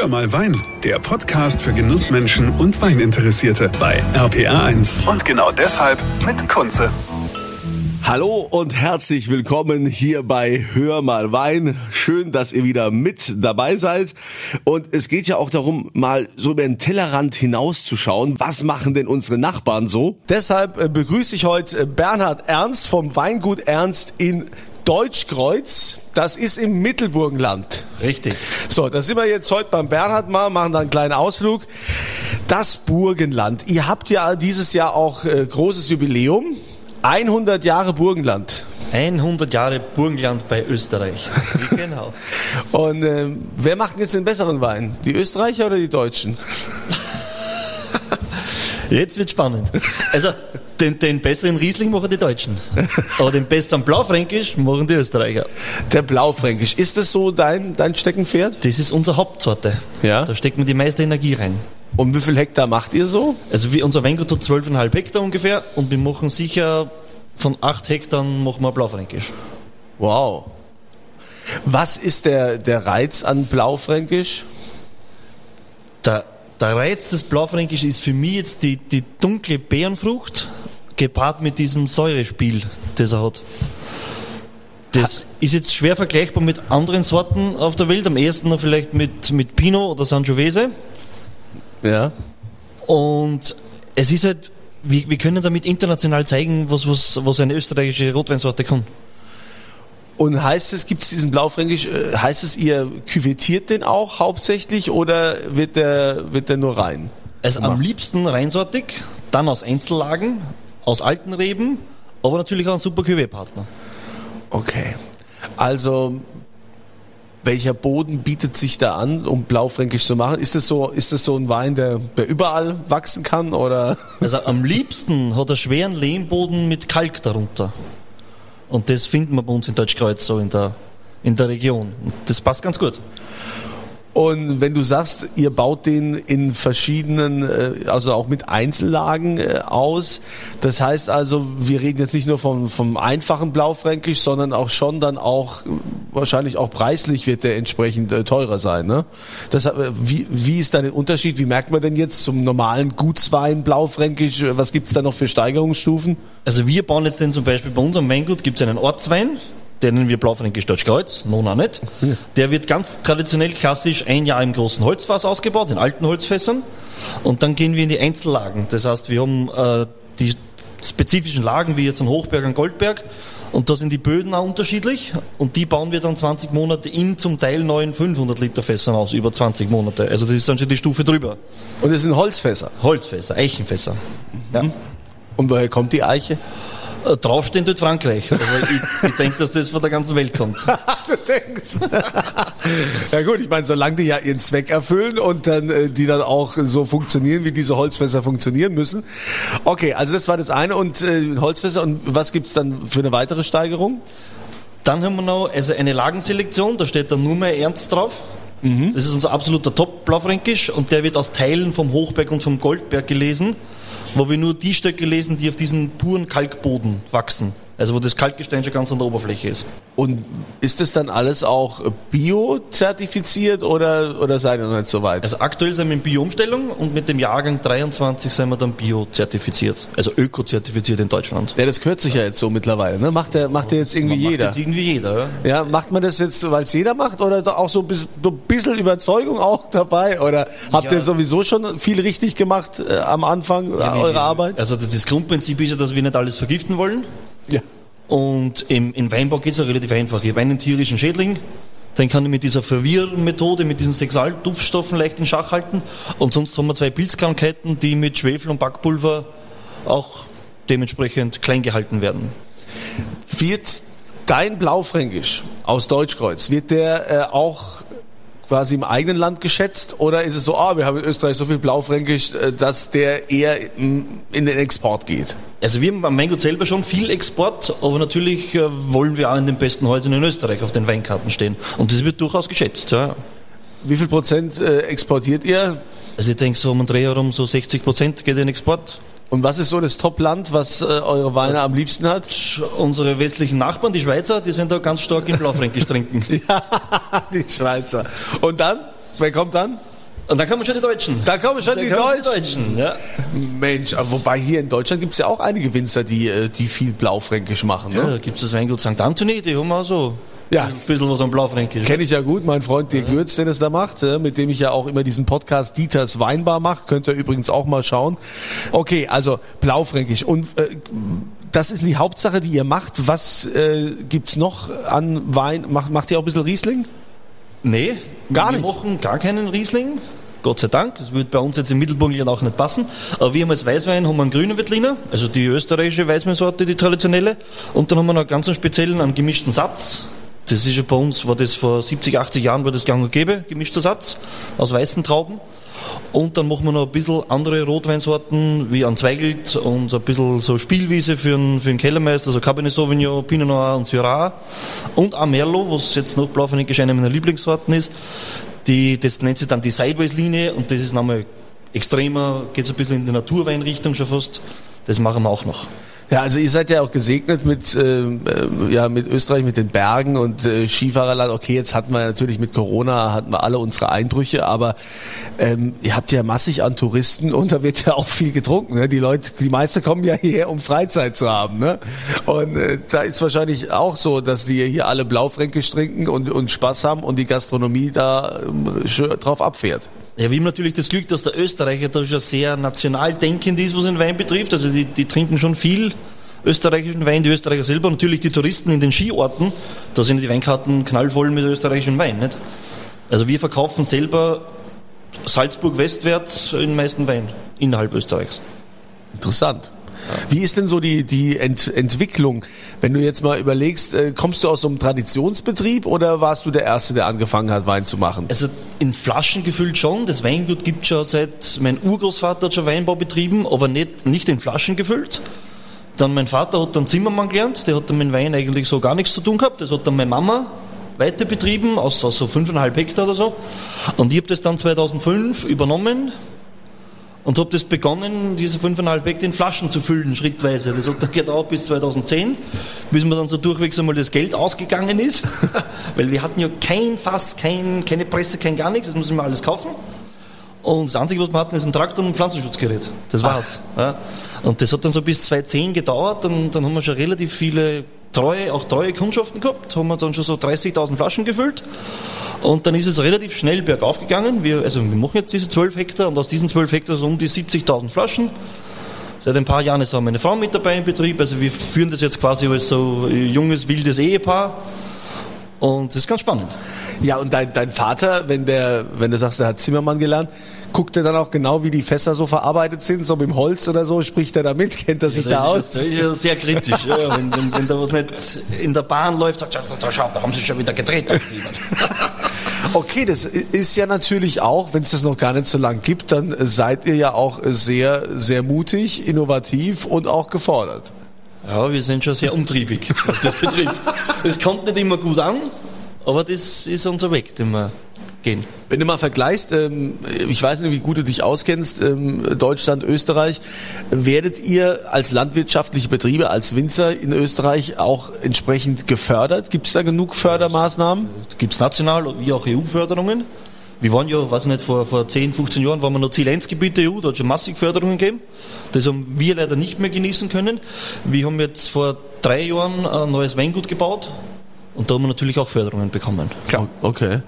Hör mal Wein, der Podcast für Genussmenschen und Weininteressierte bei RPR1. Und genau deshalb mit Kunze. Hallo und herzlich willkommen hier bei Hör mal Wein. Schön, dass ihr wieder mit dabei seid. Und es geht ja auch darum, mal so über den Tellerrand hinauszuschauen. Was machen denn unsere Nachbarn so? Deshalb äh, begrüße ich heute äh, Bernhard Ernst vom Weingut Ernst in Deutschkreuz. Das ist im Mittelburgenland. Richtig. So, da sind wir jetzt heute beim Bernhard mal, machen da einen kleinen Ausflug. Das Burgenland. Ihr habt ja dieses Jahr auch äh, großes Jubiläum. 100 Jahre Burgenland. 100 Jahre Burgenland bei Österreich. genau. Und äh, wer macht jetzt den besseren Wein? Die Österreicher oder die Deutschen? Jetzt wird spannend. Also den, den besseren Riesling machen die Deutschen. Aber den besseren Blaufränkisch machen die Österreicher. Der Blaufränkisch. Ist das so dein, dein Steckenpferd? Das ist unsere Hauptsorte. Ja. Da steckt man die meiste Energie rein. Und wie viel Hektar macht ihr so? Also wie unser Weingut hat 12,5 Hektar ungefähr und wir machen sicher von 8 Hektar machen wir Blaufränkisch. Wow. Was ist der, der Reiz an Blaufränkisch? Der, der Reiz des Blaufränkisch ist für mich jetzt die, die dunkle Beerenfrucht gepaart mit diesem Säurespiel, das er hat. Das ist jetzt schwer vergleichbar mit anderen Sorten auf der Welt. Am ehesten noch vielleicht mit, mit Pinot oder Sangiovese. Ja. Und es ist halt, wir, wir können damit international zeigen, was, was, was eine österreichische Rotweinsorte kann. Und heißt es, gibt es diesen Blaufränkisch, äh, heißt es, ihr küvettiert den auch hauptsächlich oder wird der, wird der nur rein? Also am liebsten reinsortig, dann aus Einzellagen, aus alten Reben, aber natürlich auch ein super Cuvée-Partner. Okay. Also, welcher Boden bietet sich da an, um Blaufränkisch zu machen? Ist das so, ist das so ein Wein, der, der überall wachsen kann oder? Also am liebsten hat er schweren Lehmboden mit Kalk darunter. Und das finden wir bei uns in Deutschkreuz so in der, in der Region. Und das passt ganz gut. Und wenn du sagst, ihr baut den in verschiedenen, äh, also auch mit Einzellagen äh, aus, das heißt also, wir reden jetzt nicht nur vom, vom einfachen Blaufränkisch, sondern auch schon dann auch, wahrscheinlich auch preislich wird der entsprechend äh, teurer sein. Ne? Das, wie, wie ist da der Unterschied? Wie merkt man denn jetzt zum normalen Gutswein Blaufränkisch? Was gibt's da noch für Steigerungsstufen? Also wir bauen jetzt den zum Beispiel bei unserem Weingut gibt es einen Ortswein, den nennen wir Blaufränkisch Deutschkreuz, Nona nicht. Der wird ganz traditionell klassisch ein Jahr im großen Holzfass ausgebaut, in alten Holzfässern. Und dann gehen wir in die Einzellagen. Das heißt, wir haben äh, die spezifischen Lagen, wie jetzt ein Hochberg, ein Goldberg. Und da sind die Böden auch unterschiedlich. Und die bauen wir dann 20 Monate in zum Teil neuen 500 Liter Fässern aus, über 20 Monate. Also das ist dann schon die Stufe drüber. Und das sind Holzfässer. Holzfässer, Eichenfässer. Ja. Und woher kommt die Eiche? Äh, Draufstehen tut Frankreich. Aber ich, ich denke, dass das von der ganzen Welt kommt. du denkst. ja gut, ich meine, solange die ja ihren Zweck erfüllen und dann äh, die dann auch so funktionieren, wie diese Holzfässer funktionieren müssen. Okay, also das war das eine und äh, Holzfässer und was gibt's dann für eine weitere Steigerung? Dann haben wir noch also eine Lagenselektion, da steht dann nur mehr Ernst drauf. Das ist unser absoluter Top-Blaufränkisch und der wird aus Teilen vom Hochberg und vom Goldberg gelesen, wo wir nur die Stöcke lesen, die auf diesem puren Kalkboden wachsen. Also wo das Kalkgestein schon ganz an der Oberfläche ist. Und ist das dann alles auch bio-zertifiziert oder, oder seid ihr noch nicht so weit? Also aktuell sind wir in Bio-Umstellung und mit dem Jahrgang 23 sind wir dann Bio-zertifiziert. Also Öko-zertifiziert in Deutschland. ja, das gehört sich ja jetzt so mittlerweile, ne? Macht der, macht der jetzt irgendwie Macht jeder? Jetzt irgendwie jeder, ja. Ja, macht man das jetzt, weil es jeder macht oder auch so ein bisschen Überzeugung auch dabei? Oder habt Ja. ihr sowieso schon viel richtig gemacht äh, am Anfang äh, eurer Arbeit? Also das Grundprinzip ist ja, dass wir nicht alles vergiften wollen. Ja. Und im, im Weinbau geht es ja relativ einfach. Ich habe einen tierischen Schädling, den kann ich mit dieser Verwirrmethode, mit diesen Sexualduftstoffen leicht in Schach halten. Und sonst haben wir zwei Pilzkrankheiten, die mit Schwefel und Backpulver auch dementsprechend klein gehalten werden. Wird dein Blaufränkisch aus Deutschkreuz, wird der äh, auch quasi im eigenen Land geschätzt oder ist es so, ah, wir haben in Österreich so viel Blaufränkisch, äh, dass der eher mm, in den Export geht? Also wir haben am Weingut selber schon viel Export, aber natürlich äh, wollen wir auch in den besten Häusern in Österreich auf den Weinkarten stehen. Und das wird durchaus geschätzt. Ja. Wie viel Prozent äh, exportiert ihr? Also ich denke so um den Dreh herum so 60 Prozent geht in Export. Und was ist so das Top-Land, was äh, eure Weine am liebsten hat? Unsere westlichen Nachbarn, die Schweizer, die sind da ganz stark im Blaufränkisch trinken. Ja, die Schweizer. Und dann? Wer kommt dann? Und dann kommen schon die Deutschen. Da kommen schon die kommen Deutschen. ja. Mensch, aber wobei hier in Deutschland gibt es ja auch einige Winzer, die, äh, die viel Blaufränkisch machen. ja, Ne? da gibt es das Weingut St. Anthony, die haben auch so Ja. ein bisschen was am Blaufränkisch. Kenne ich ja gut, mein Freund Dirk Würz, der das da macht, mit dem ich ja auch immer diesen Podcast Dieters Weinbar mache. Könnt ihr übrigens auch mal schauen. Okay, also Blaufränkisch. Und äh, das ist die Hauptsache, die ihr macht. Was äh, gibt's noch an Wein? Macht, macht ihr auch ein bisschen Riesling? Nee, Gar wir nicht? machen gar keinen Riesling. Gott sei Dank, das wird bei uns jetzt im Mittelburgenland auch nicht passen. Aber wir haben als Weißwein haben wir einen grünen Veltliner, also die österreichische Weißweinsorte, die traditionelle. Und dann haben wir noch einen ganz speziellen, einen gemischten Satz. Das ist ja bei uns, war das vor 70, 80 Jahren, war das gang und gäbe, gemischter Satz aus weißen Trauben. Und dann machen wir noch ein bisschen andere Rotweinsorten, wie an Zweigelt und ein bisschen so Spielwiese für einen, für Kellermeister, so Cabernet Sauvignon, Pinot Noir und Syrah. Und auch Merlot, was jetzt noch Blaufränkisch eine meiner Lieblingssorten ist. Die, das nennt sich dann die Sideways-Linie und das ist nochmal extremer, geht so ein bisschen in die Naturweinrichtung schon fast. Das machen wir auch noch. Ja, also ihr seid ja auch gesegnet mit, äh, äh, ja, mit Österreich, mit den Bergen und äh, Skifahrerland. Okay, jetzt hatten wir natürlich mit Corona, hatten wir alle unsere Einbrüche, aber ähm, ihr habt ja massig an Touristen und da wird ja auch viel getrunken. Ne? Die Leute, die meisten kommen ja hierher, um Freizeit zu haben. Ne? Und äh, da ist wahrscheinlich auch so, dass die hier alle Blaufränkisch trinken und, und Spaß haben und die Gastronomie da ähm, schön drauf abfährt. Ja, wir haben natürlich das Glück, dass der Österreicher da schon sehr national denkend ist, was den Wein betrifft. Also die, die trinken schon viel österreichischen Wein, die Österreicher selber. Natürlich die Touristen in den Skiorten, da sind die Weinkarten knallvoll mit österreichischem Wein. Nicht? Also wir verkaufen selber Salzburg westwärts den meisten Wein innerhalb Österreichs. Interessant. Wie ist denn so die, die Ent Entwicklung? Wenn du jetzt mal überlegst, äh, kommst du aus so einem Traditionsbetrieb oder warst du der Erste, der angefangen hat, Wein zu machen? Also in Flaschen gefüllt schon. Das Weingut gibt schon seit, mein Urgroßvater hat schon Weinbau betrieben, aber nicht, nicht in Flaschen gefüllt. Dann mein Vater hat dann Zimmermann gelernt, der hat dann mit Wein eigentlich so gar nichts zu tun gehabt. Das hat dann meine Mama weiter betrieben, aus, aus so fünfeinhalb Hektar oder so. Und ich habe das dann 2005 übernommen und habe das begonnen, diese fünfeinhalb Hektar in Flaschen zu füllen, schrittweise. Das hat dann gedauert bis 2010, bis mir dann so durchwegs einmal das Geld ausgegangen ist. Weil wir hatten ja kein Fass, kein, keine Presse, kein gar nichts, das mussten wir alles kaufen. Und das Einzige, was wir hatten, ist ein Traktor und ein Pflanzenschutzgerät. Das war's. Ja. Und das hat dann so bis 2010 gedauert. Dann, dann haben wir schon relativ viele treue, auch treue Kundschaften gehabt. Haben wir dann schon so 30.000 Flaschen gefüllt. Und dann ist es relativ schnell bergauf gegangen. Wir, also wir machen jetzt diese 12 Hektar und aus diesen 12 Hektar so um die 70.000 Flaschen. Seit ein paar Jahren ist auch meine Frau mit dabei im Betrieb. Also wir führen das jetzt quasi als so junges, wildes Ehepaar. Und das ist ganz spannend. Ja, und dein, dein Vater, wenn der, wenn du sagst, er hat Zimmermann gelernt, guckt er dann auch genau, wie die Fässer so verarbeitet sind, so mit dem Holz oder so, spricht er da mit, kennt er sich da das aus? Das ist ja sehr kritisch. Ja. Wenn, wenn, wenn da was nicht in der Bahn läuft, sagt er, da, schau, da haben sie schon wieder gedreht. Okay, das ist ja natürlich auch, wenn es das noch gar nicht so lang gibt, dann seid ihr ja auch sehr, sehr mutig, innovativ und auch gefordert. Ja, wir sind schon sehr umtriebig, was das betrifft. Es kommt nicht immer gut an, aber das ist unser Weg, den wir gehen. Wenn du mal vergleichst, ähm, ich weiß nicht, wie gut du dich auskennst, ähm, Deutschland, Österreich, werdet ihr als landwirtschaftliche Betriebe, als Winzer in Österreich auch entsprechend gefördert? Gibt es da genug Fördermaßnahmen? Gibt es national wie auch EU-Förderungen. Wir waren ja, weiß ich nicht, vor, vor 10, 15 Jahren waren wir noch Ziel-1-Gebiet der EU, da hat es schon massig Förderungen gegeben. Das haben wir leider nicht mehr genießen können. Wir haben jetzt vor drei Jahren ein neues Weingut gebaut und da haben wir natürlich auch Förderungen bekommen. Klar. Okay.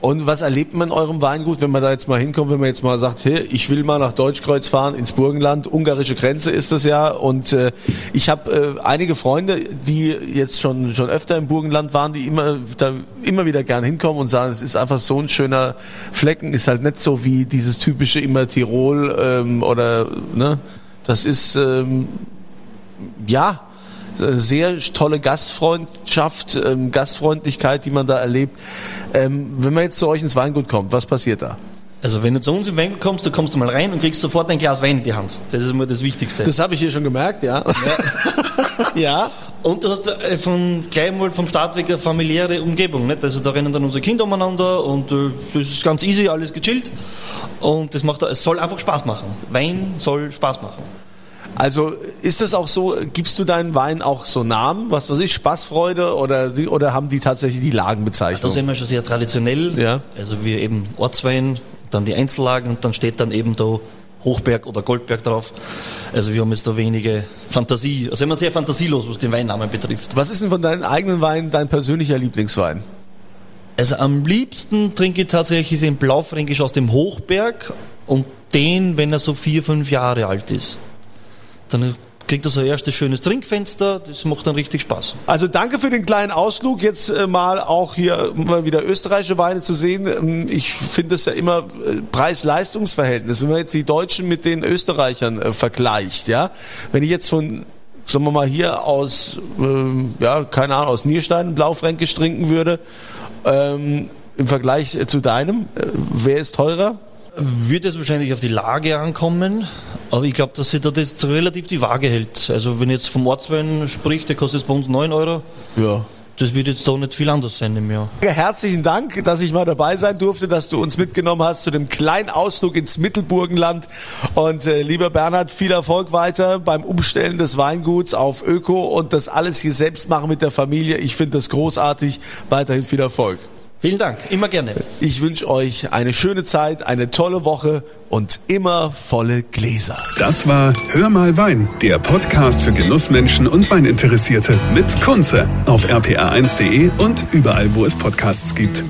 Und was erlebt man in eurem Weingut, wenn man da jetzt mal hinkommt, wenn man jetzt mal sagt, hey, ich will mal nach Deutschkreuz fahren, ins Burgenland, ungarische Grenze ist das ja. Und äh, ich habe äh, einige Freunde, die jetzt schon schon öfter im Burgenland waren, die immer da immer wieder gern hinkommen und sagen, es ist einfach so ein schöner Flecken, ist halt nicht so wie dieses typische immer Tirol ähm, oder ne, das ist ähm, ja sehr tolle Gastfreundschaft, ähm, Gastfreundlichkeit, die man da erlebt. Ähm, wenn man jetzt zu euch ins Weingut kommt, was passiert da? Also wenn du zu uns im Weingut kommst, du kommst du mal rein und kriegst sofort ein Glas Wein in die Hand. Das ist immer das Wichtigste. Das habe ich hier schon gemerkt, ja. Ja. ja. Und du hast äh, von, gleich mal vom Start weg eine familiäre Umgebung. Nicht? Also da rennen dann unsere Kinder umeinander und äh, das ist ganz easy, alles gechillt. Und das macht, es soll einfach Spaß machen. Wein soll Spaß machen. Also ist es auch so, gibst du deinen Wein auch so Namen, was weiß ich, Spaßfreude oder, oder haben die tatsächlich die Da Lagenbezeichnung? sind wir schon sehr traditionell. Ja. Also wir eben Ortswein, dann die Einzellagen und dann steht dann eben da Hochberg oder Goldberg drauf. Also wir haben jetzt da wenige Fantasie, also immer sehr fantasielos, was den Weinnamen betrifft. Was ist denn von deinen eigenen Weinen dein persönlicher Lieblingswein? Also am liebsten trinke ich tatsächlich den Blaufränkisch aus dem Hochberg und den, wenn er so vier, fünf Jahre alt ist. Dann kriegt er so ein erstes schönes Trinkfenster, das macht dann richtig Spaß. Also danke für den kleinen Ausflug, jetzt äh, mal auch hier mal wieder österreichische Weine zu sehen. Ähm, ich finde es ja immer äh, Preis-Leistungs-Verhältnis, wenn man jetzt die Deutschen mit den Österreichern äh, vergleicht, ja. Wenn ich jetzt von sagen wir mal hier aus, ähm, ja, keine Ahnung, aus Nierstein Blaufränkisch trinken würde, ähm, im Vergleich zu deinem, wer ist teurer? Wird es wahrscheinlich auf die Lage ankommen, aber ich glaube, dass sich da das relativ die Waage hält. Also wenn jetzt vom Ortswein spricht, der kostet bei uns 9 Euro. Ja. Das wird jetzt da nicht viel anders sein im Jahr. Herzlichen Dank, dass ich mal dabei sein durfte, dass du uns mitgenommen hast zu dem kleinen Ausflug ins Mittelburgenland. Und äh, lieber Bernhard, viel Erfolg weiter beim Umstellen des Weinguts auf Öko und das alles hier selbst machen mit der Familie. Ich finde das großartig. Weiterhin viel Erfolg. Vielen Dank, immer gerne. Ich wünsche euch eine schöne Zeit, eine tolle Woche und immer volle Gläser. Das war Hör mal Wein, der Podcast für Genussmenschen und Weininteressierte mit Kunze auf rpa1.de und überall, wo es Podcasts gibt.